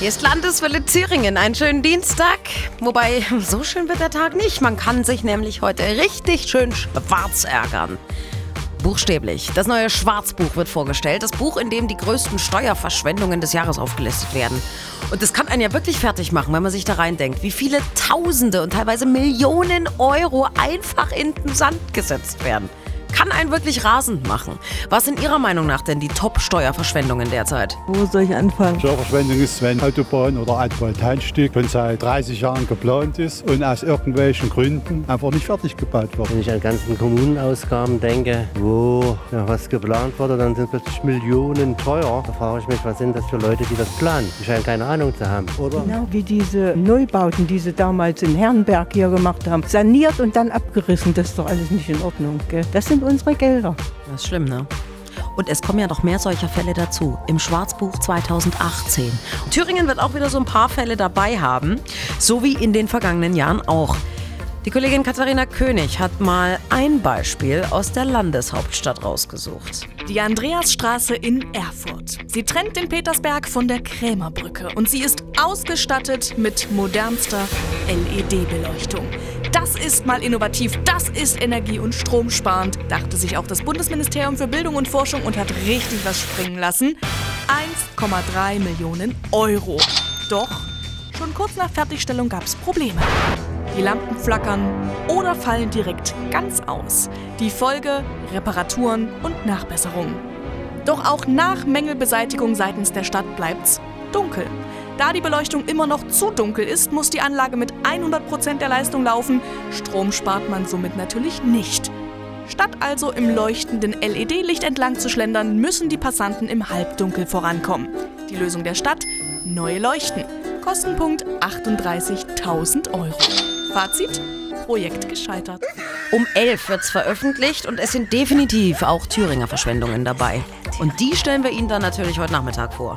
Hier ist Landeswille Thüringen. Einen schönen Dienstag. Wobei, so schön wird der Tag nicht. Man kann sich nämlich heute richtig schön schwarz ärgern. Buchstäblich. Das neue Schwarzbuch wird vorgestellt. Das Buch, in dem die größten Steuerverschwendungen des Jahres aufgelistet werden. Und das kann einen ja wirklich fertig machen, wenn man sich da reindenkt, wie viele Tausende und teilweise Millionen Euro einfach in den Sand gesetzt werden kann einen wirklich rasend machen. Was sind Ihrer Meinung nach denn die Top-Steuerverschwendungen derzeit? Wo soll ich anfangen? Steuerverschwendung ist, wenn Autobahn oder Altbahn-Teilstück schon seit 30 Jahren geplant ist und aus irgendwelchen Gründen einfach nicht fertig gebaut wird. Wenn ich an ganzen Kommunenausgaben denke, wo ja, was geplant wurde, dann sind plötzlich Millionen teuer. Da frage ich mich, was sind das für Leute, die das planen? Die scheinen keine Ahnung zu haben, oder? Genau wie diese Neubauten, die sie damals in Herrenberg hier gemacht haben. Saniert und dann abgerissen, das ist doch alles nicht in Ordnung. Gell? Das sind unsere Gelder. Das ist schlimm, ne? Und es kommen ja noch mehr solcher Fälle dazu im Schwarzbuch 2018. Thüringen wird auch wieder so ein paar Fälle dabei haben, so wie in den vergangenen Jahren auch. Die Kollegin Katharina König hat mal ein Beispiel aus der Landeshauptstadt rausgesucht. Die Andreasstraße in Erfurt. Sie trennt den Petersberg von der Krämerbrücke und sie ist ausgestattet mit modernster LED-Beleuchtung. Das ist mal innovativ, das ist energie- und stromsparend, dachte sich auch das Bundesministerium für Bildung und Forschung und hat richtig was springen lassen. 1,3 Millionen Euro. Doch schon kurz nach Fertigstellung gab es Probleme. Die Lampen flackern oder fallen direkt ganz aus. Die Folge Reparaturen und Nachbesserungen. Doch auch nach Mängelbeseitigung seitens der Stadt bleibt's dunkel. Da die Beleuchtung immer noch zu dunkel ist, muss die Anlage mit 100% der Leistung laufen. Strom spart man somit natürlich nicht. Statt also im leuchtenden LED-Licht entlang zu schlendern, müssen die Passanten im Halbdunkel vorankommen. Die Lösung der Stadt? Neue Leuchten. Kostenpunkt 38.000 Euro. Fazit? Projekt gescheitert. Um 11 wird es veröffentlicht und es sind definitiv auch Thüringer Verschwendungen dabei. Und die stellen wir Ihnen dann natürlich heute Nachmittag vor.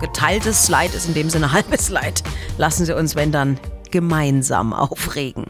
Geteiltes Leid ist in dem Sinne halbes Leid. Lassen Sie uns, wenn dann, gemeinsam aufregen.